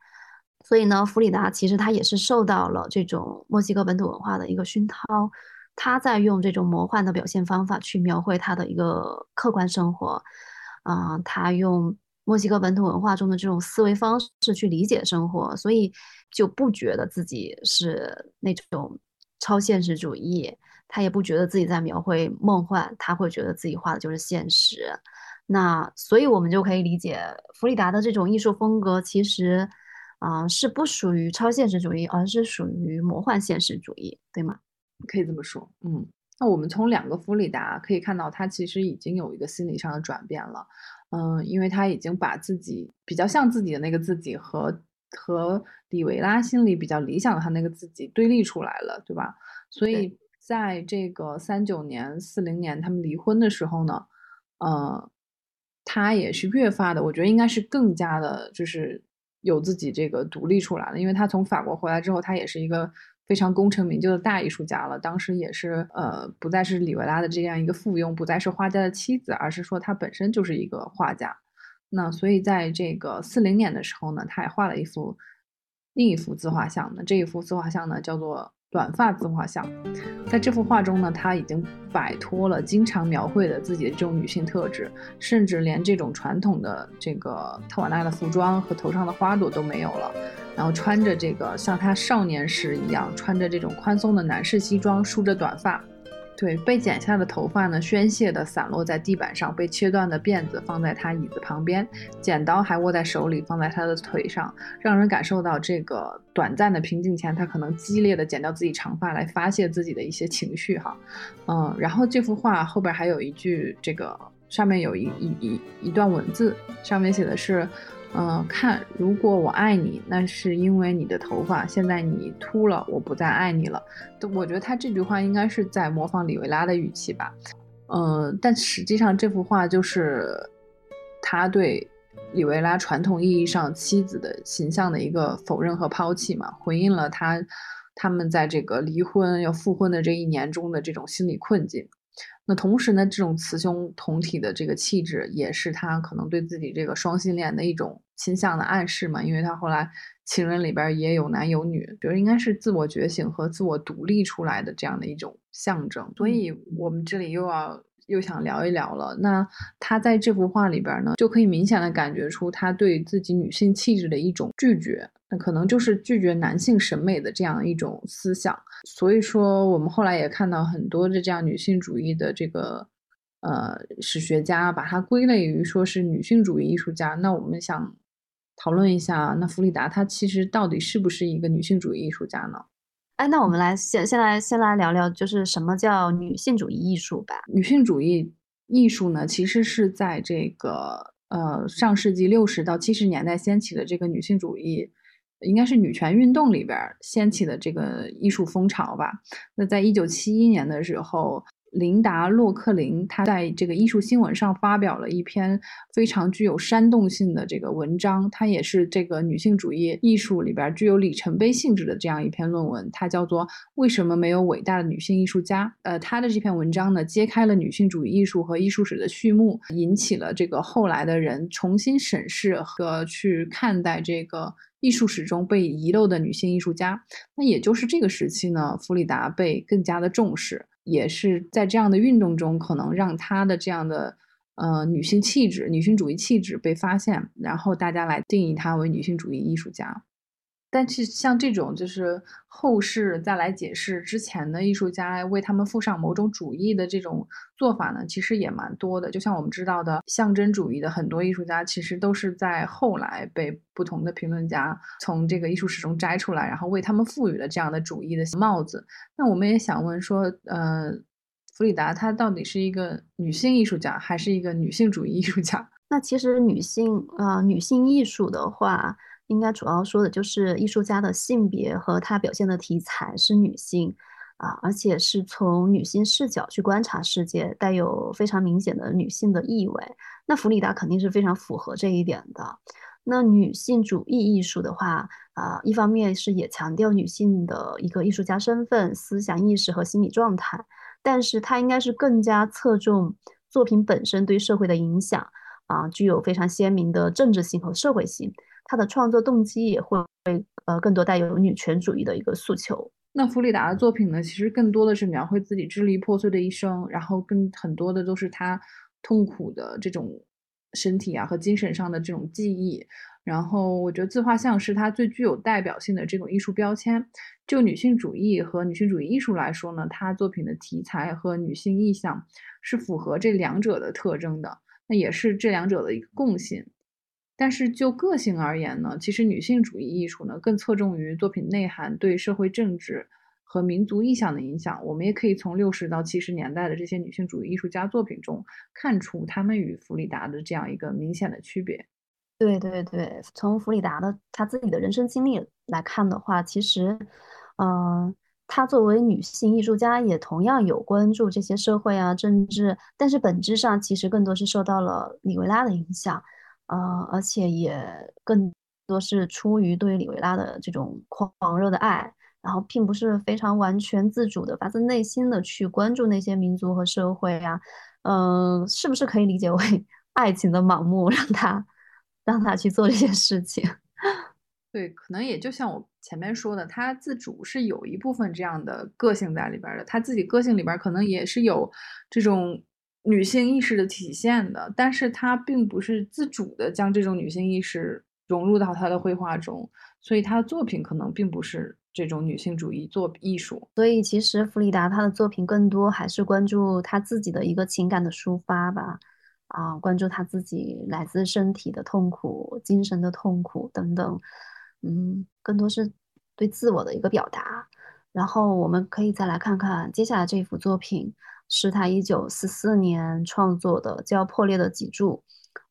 所以呢，弗里达其实他也是受到了这种墨西哥本土文化的一个熏陶，他在用这种魔幻的表现方法去描绘他的一个客观生活。啊，他用。墨西哥本土文化中的这种思维方式去理解生活，所以就不觉得自己是那种超现实主义，他也不觉得自己在描绘梦幻，他会觉得自己画的就是现实。那所以我们就可以理解弗里达的这种艺术风格，其实啊是不属于超现实主义，而是属于魔幻现实主义，对吗？可以这么说，嗯。那我们从两个弗里达可以看到，他其实已经有一个心理上的转变了。嗯，因为他已经把自己比较像自己的那个自己和和里维拉心里比较理想的他那个自己对立出来了，对吧？所以在这个三九年、四零年他们离婚的时候呢，呃，他也是越发的，我觉得应该是更加的，就是有自己这个独立出来了。因为他从法国回来之后，他也是一个。非常功成名就的大艺术家了。当时也是，呃，不再是里维拉的这样一个附庸，不再是画家的妻子，而是说他本身就是一个画家。那所以在这个四零年的时候呢，他也画了一幅另一幅自画像。那这一幅自画像呢，叫做。短发自画像，在这幅画中呢，她已经摆脱了经常描绘的自己的这种女性特质，甚至连这种传统的这个特瓦纳的服装和头上的花朵都没有了，然后穿着这个像她少年时一样穿着这种宽松的男士西装，梳着短发。对，被剪下的头发呢，宣泄的散落在地板上，被切断的辫子放在他椅子旁边，剪刀还握在手里，放在他的腿上，让人感受到这个短暂的平静前，他可能激烈的剪掉自己长发来发泄自己的一些情绪哈，嗯，然后这幅画后边还有一句，这个上面有一一一一段文字，上面写的是。嗯，看，如果我爱你，那是因为你的头发。现在你秃了，我不再爱你了。我觉得他这句话应该是在模仿里维拉的语气吧。嗯，但实际上这幅画就是他对里维拉传统意义上妻子的形象的一个否认和抛弃嘛，回应了他他们在这个离婚要复婚的这一年中的这种心理困境。那同时呢，这种雌雄同体的这个气质，也是他可能对自己这个双性恋的一种倾向的暗示嘛。因为他后来情人里边也有男有女，觉得应该是自我觉醒和自我独立出来的这样的一种象征。所以我们这里又要。又想聊一聊了。那他在这幅画里边呢，就可以明显的感觉出他对自己女性气质的一种拒绝，那可能就是拒绝男性审美的这样一种思想。所以说，我们后来也看到很多的这样女性主义的这个呃史学家，把它归类于说是女性主义艺术家。那我们想讨论一下，那弗里达她其实到底是不是一个女性主义艺术家呢？哎，那我们来先先来先来聊聊，就是什么叫女性主义艺术吧？女性主义艺术呢，其实是在这个呃上世纪六十到七十年代掀起的这个女性主义，应该是女权运动里边掀起的这个艺术风潮吧。那在一九七一年的时候，琳达·洛克林，她在这个艺术新闻上发表了一篇非常具有煽动性的这个文章，它也是这个女性主义艺术里边具有里程碑性质的这样一篇论文，它叫做《为什么没有伟大的女性艺术家》。呃，她的这篇文章呢，揭开了女性主义艺术和艺术史的序幕，引起了这个后来的人重新审视和去看待这个。艺术史中被遗漏的女性艺术家，那也就是这个时期呢，弗里达被更加的重视，也是在这样的运动中，可能让她的这样的呃女性气质、女性主义气质被发现，然后大家来定义她为女性主义艺术家。但是像这种就是后世再来解释之前的艺术家为他们附上某种主义的这种做法呢，其实也蛮多的。就像我们知道的象征主义的很多艺术家，其实都是在后来被不同的评论家从这个艺术史中摘出来，然后为他们赋予了这样的主义的帽子。那我们也想问说，呃，弗里达她到底是一个女性艺术家，还是一个女性主义艺术家？那其实女性啊，女性艺术的话。应该主要说的就是艺术家的性别和他表现的题材是女性啊，而且是从女性视角去观察世界，带有非常明显的女性的意味。那弗里达肯定是非常符合这一点的。那女性主义艺术的话啊，一方面是也强调女性的一个艺术家身份、思想意识和心理状态，但是它应该是更加侧重作品本身对社会的影响啊，具有非常鲜明的政治性和社会性。他的创作动机也会呃更多带有女权主义的一个诉求。那弗里达的作品呢，其实更多的是描绘自己支离破碎的一生，然后更很多的都是他痛苦的这种身体啊和精神上的这种记忆。然后我觉得自画像是他最具有代表性的这种艺术标签。就女性主义和女性主义艺术来说呢，他作品的题材和女性意象是符合这两者的特征的，那也是这两者的一个共性。但是就个性而言呢，其实女性主义艺术呢更侧重于作品内涵对社会政治和民族意象的影响。我们也可以从六十到七十年代的这些女性主义艺术家作品中看出他们与弗里达的这样一个明显的区别。对对对，从弗里达的她自己的人生经历来看的话，其实，嗯，她作为女性艺术家也同样有关注这些社会啊政治，但是本质上其实更多是受到了里维拉的影响。呃，而且也更多是出于对里维拉的这种狂热的爱，然后并不是非常完全自主的、发自内心的去关注那些民族和社会啊。嗯，是不是可以理解为 爱情的盲目，让他让他去做这些事情？对，可能也就像我前面说的，他自主是有一部分这样的个性在里边的，他自己个性里边可能也是有这种。女性意识的体现的，但是她并不是自主的将这种女性意识融入到她的绘画中，所以她的作品可能并不是这种女性主义作艺术。所以其实弗里达她的作品更多还是关注她自己的一个情感的抒发吧，啊，关注她自己来自身体的痛苦、精神的痛苦等等，嗯，更多是对自我的一个表达。然后我们可以再来看看接下来这幅作品。是他一九四四年创作的，叫《破裂的脊柱》。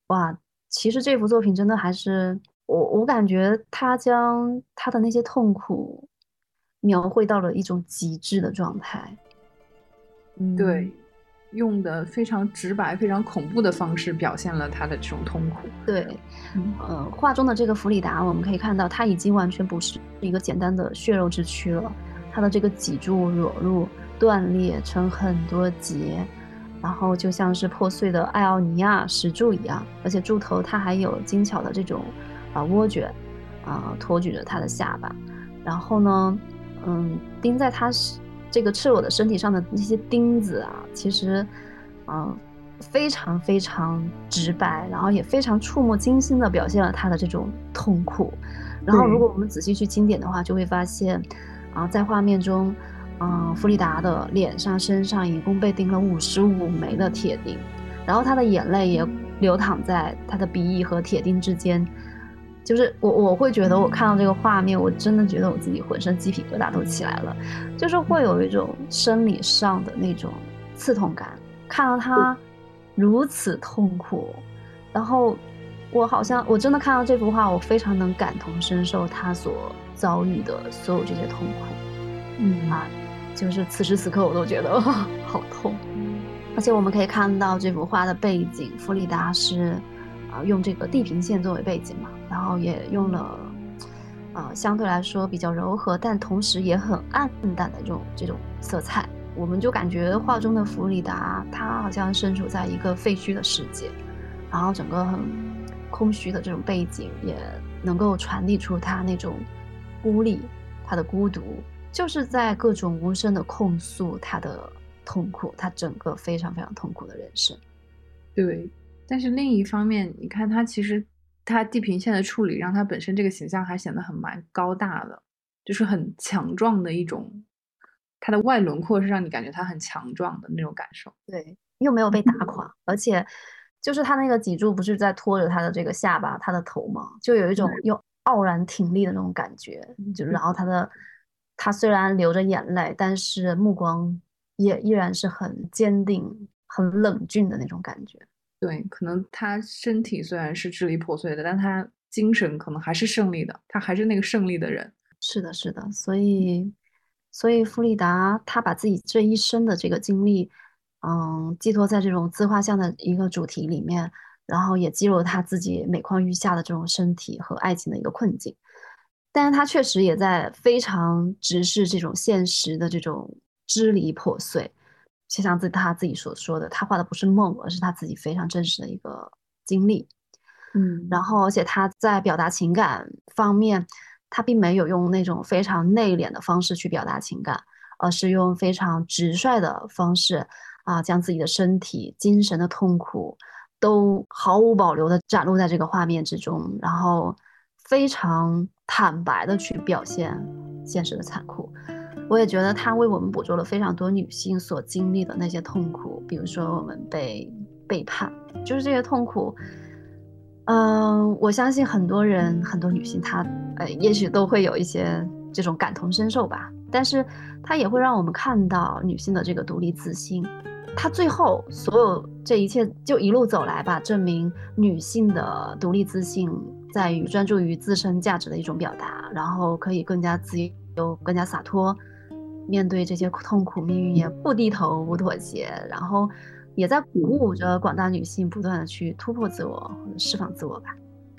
哇，其实这幅作品真的还是我，我感觉他将他的那些痛苦描绘到了一种极致的状态。嗯，对，用的非常直白、非常恐怖的方式表现了他的这种痛苦。对，呃，画中的这个弗里达，我们可以看到他已经完全不是一个简单的血肉之躯了，他的这个脊柱裸露。断裂成很多节，然后就像是破碎的艾奥尼亚石柱一样，而且柱头它还有精巧的这种啊涡卷，啊托举着他的下巴，然后呢，嗯，钉在他这个赤裸的身体上的那些钉子啊，其实，嗯，非常非常直白，然后也非常触目惊心的表现了他的这种痛苦。然后如果我们仔细去清点的话，就会发现，啊，在画面中。嗯，弗里达的脸上、身上一共被钉了五十五枚的铁钉，然后他的眼泪也流淌在他的鼻翼和铁钉之间。就是我，我会觉得我看到这个画面，我真的觉得我自己浑身鸡皮疙瘩都起来了，就是会有一种生理上的那种刺痛感。看到他如此痛苦，然后我好像我真的看到这幅画，我非常能感同身受他所遭遇的所有这些痛苦。嗯啊。就是此时此刻，我都觉得 好痛。而且我们可以看到这幅画的背景，弗里达是啊用这个地平线作为背景嘛，然后也用了啊相对来说比较柔和，但同时也很暗淡的这种这种色彩。我们就感觉画中的弗里达，他好像身处在一个废墟的世界，然后整个很空虚的这种背景，也能够传递出他那种孤立，他的孤独，就是在各种无声的控诉他的痛苦，他整个非常非常痛苦的人生。对，但是另一方面，你看他其实他地平线的处理，让他本身这个形象还显得很蛮高大的，就是很强壮的一种。他的外轮廓是让你感觉他很强壮的那种感受，对，又没有被打垮，而且就是他那个脊柱不是在拖着他的这个下巴、他的头吗？就有一种又傲然挺立的那种感觉，就然后他的他虽然流着眼泪，但是目光也依然是很坚定、很冷峻的那种感觉。对，可能他身体虽然是支离破碎的，但他精神可能还是胜利的，他还是那个胜利的人。是的，是的，所以。所以弗里达他把自己这一生的这个经历，嗯，寄托在这种自画像的一个主题里面，然后也记录了他自己每况愈下的这种身体和爱情的一个困境。但是他确实也在非常直视这种现实的这种支离破碎，就像自他自己所说的，他画的不是梦，而是他自己非常真实的一个经历。嗯，然后而且他在表达情感方面。他并没有用那种非常内敛的方式去表达情感，而是用非常直率的方式啊，将自己的身体、精神的痛苦都毫无保留的展露在这个画面之中，然后非常坦白的去表现现实的残酷。我也觉得他为我们捕捉了非常多女性所经历的那些痛苦，比如说我们被背叛，就是这些痛苦。嗯，我相信很多人，很多女性，她呃，也许都会有一些这种感同身受吧。但是，它也会让我们看到女性的这个独立自信。她最后所有这一切，就一路走来吧，证明女性的独立自信在于专注于自身价值的一种表达，然后可以更加自由、更加洒脱，面对这些痛苦命运也不低头、不妥协，然后。也在鼓舞着广大女性不断的去突破自我释放自我吧。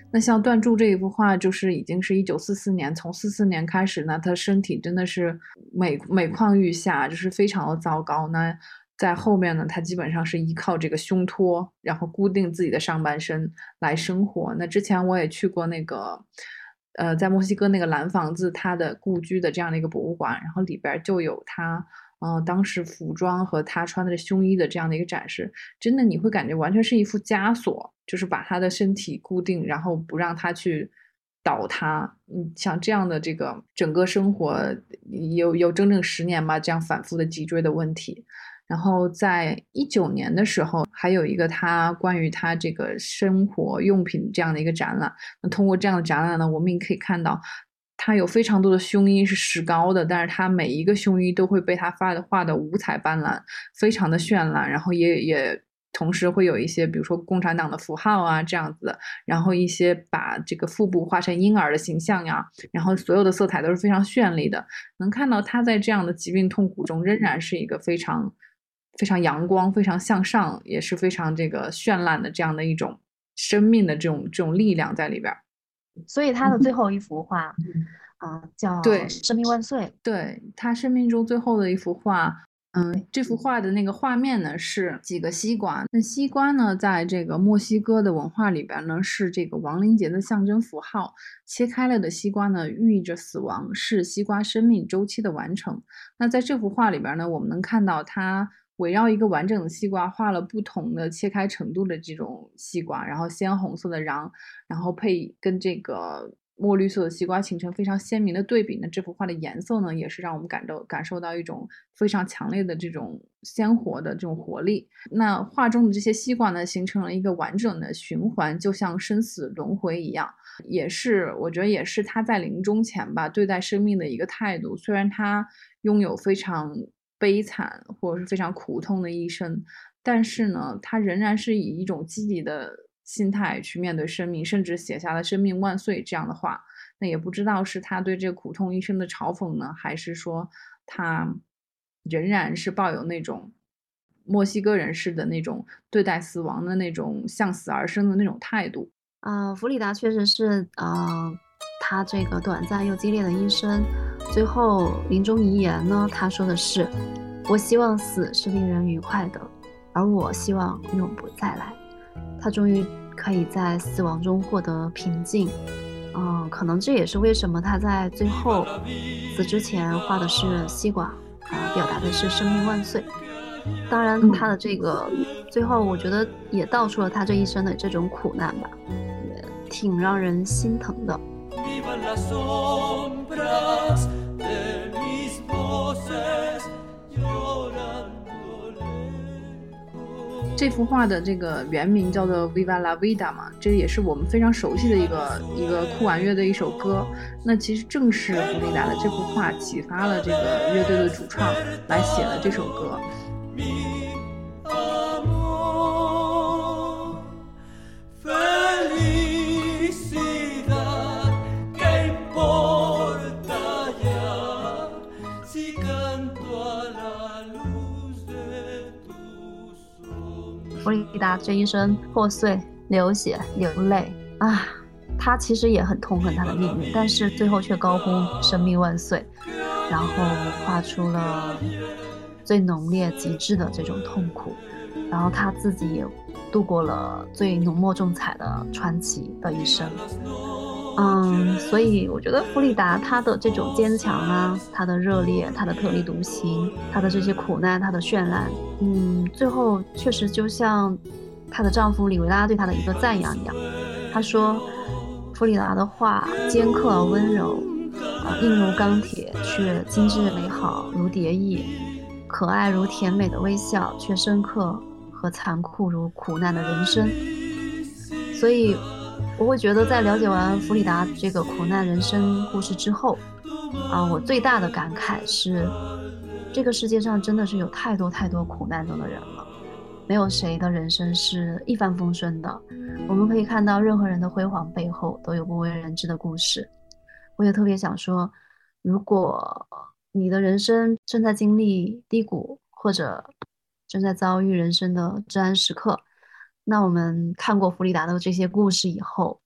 那像断柱这一幅画，就是已经是一九四四年，从四四年开始呢，她身体真的是每每况愈下，就是非常的糟糕。那在后面呢，她基本上是依靠这个胸托，然后固定自己的上半身来生活。那之前我也去过那个，呃，在墨西哥那个蓝房子，他的故居的这样的一个博物馆，然后里边就有他。嗯，当时服装和他穿的这胸衣的这样的一个展示，真的你会感觉完全是一副枷锁，就是把他的身体固定，然后不让他去倒塌。嗯，像这样的这个整个生活有有整整十年吧，这样反复的脊椎的问题。然后在一九年的时候，还有一个他关于他这个生活用品这样的一个展览。那通过这样的展览呢，我们也可以看到。他有非常多的胸衣是石膏的，但是他每一个胸衣都会被他画的画的五彩斑斓，非常的绚烂。然后也也同时会有一些，比如说共产党的符号啊这样子，然后一些把这个腹部画成婴儿的形象呀，然后所有的色彩都是非常绚丽的。能看到他在这样的疾病痛苦中，仍然是一个非常非常阳光、非常向上，也是非常这个绚烂的这样的一种生命的这种这种力量在里边。所以他的最后一幅画，啊，叫对生命万岁。对他生命中最后的一幅画，嗯，这幅画的那个画面呢是几个西瓜。那西瓜呢，在这个墨西哥的文化里边呢，是这个亡灵节的象征符号。切开了的西瓜呢，寓意着死亡，是西瓜生命周期的完成。那在这幅画里边呢，我们能看到它。围绕一个完整的西瓜画了不同的切开程度的这种西瓜，然后鲜红色的瓤，然后配跟这个墨绿色的西瓜形成非常鲜明的对比。那这幅画的颜色呢，也是让我们感到感受到一种非常强烈的这种鲜活的这种活力。那画中的这些西瓜呢，形成了一个完整的循环，就像生死轮回一样，也是我觉得也是他在临终前吧对待生命的一个态度。虽然他拥有非常。悲惨或者是非常苦痛的一生，但是呢，他仍然是以一种积极的心态去面对生命，甚至写下了“生命万岁”这样的话。那也不知道是他对这苦痛一生的嘲讽呢，还是说他仍然是抱有那种墨西哥人士的那种对待死亡的那种向死而生的那种态度。啊，弗里达确实是，呃，他这个短暂又激烈的一生，最后临终遗言呢，他说的是：“我希望死是令人愉快的，而我希望永不再来。”他终于可以在死亡中获得平静。嗯，可能这也是为什么他在最后死之前画的是西瓜，啊，表达的是生命万岁。当然，他的这个最后，我觉得也道出了他这一生的这种苦难吧，也挺让人心疼的。Vivan las sombras de mis voces 这幅画的这个原名叫做《Viva la Vida》嘛，这也是我们非常熟悉的一个一个酷玩乐的一首歌。那其实正是弗里达的这幅画启发了这个乐队的主唱来写了这首歌。这一生破碎、流血、流泪啊，他其实也很痛恨他的命运，但是最后却高呼“生命万岁”，然后画出了最浓烈、极致的这种痛苦，然后他自己也度过了最浓墨重彩的传奇的一生。嗯，所以我觉得弗里达她的这种坚强啊，她的热烈，她的特立独行，她的这些苦难，她的绚烂，嗯，最后确实就像她的丈夫里维拉对她的一个赞扬一样，他说弗里达的话尖刻而温柔，啊，硬如钢铁，却精致美好如蝶翼，可爱如甜美的微笑，却深刻和残酷如苦难的人生，所以。我会觉得，在了解完弗里达这个苦难人生故事之后，啊，我最大的感慨是，这个世界上真的是有太多太多苦难中的人了，没有谁的人生是一帆风顺的。我们可以看到，任何人的辉煌背后都有不为人知的故事。我也特别想说，如果你的人生正在经历低谷，或者正在遭遇人生的至暗时刻。那我们看过弗里达的这些故事以后，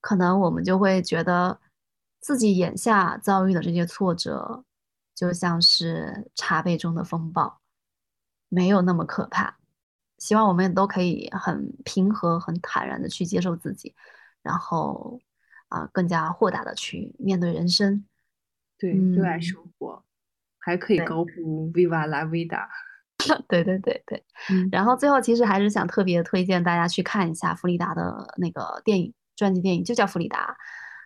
可能我们就会觉得自己眼下遭遇的这些挫折，就像是茶杯中的风暴，没有那么可怕。希望我们都可以很平和、很坦然的去接受自己，然后啊，更加豁达的去面对人生，对，热爱生活，还可以高呼 “Viva la vida”。对对对对，然后最后其实还是想特别推荐大家去看一下弗里达的那个电影传记电影，就叫《弗里达》。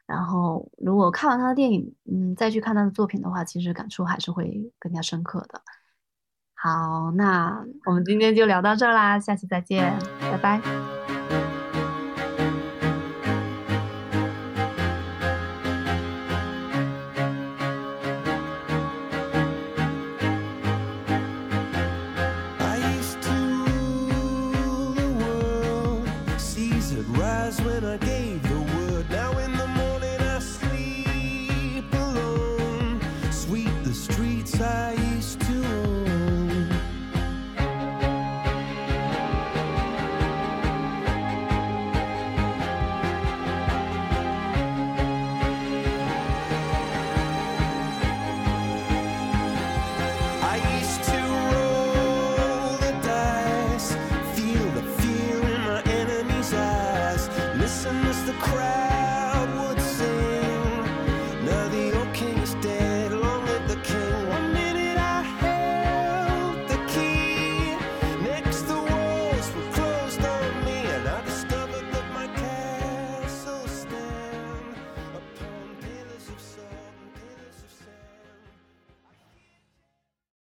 然后如果看完他的电影，嗯，再去看他的作品的话，其实感触还是会更加深刻的。好，那我们今天就聊到这儿啦，下期再见，拜拜。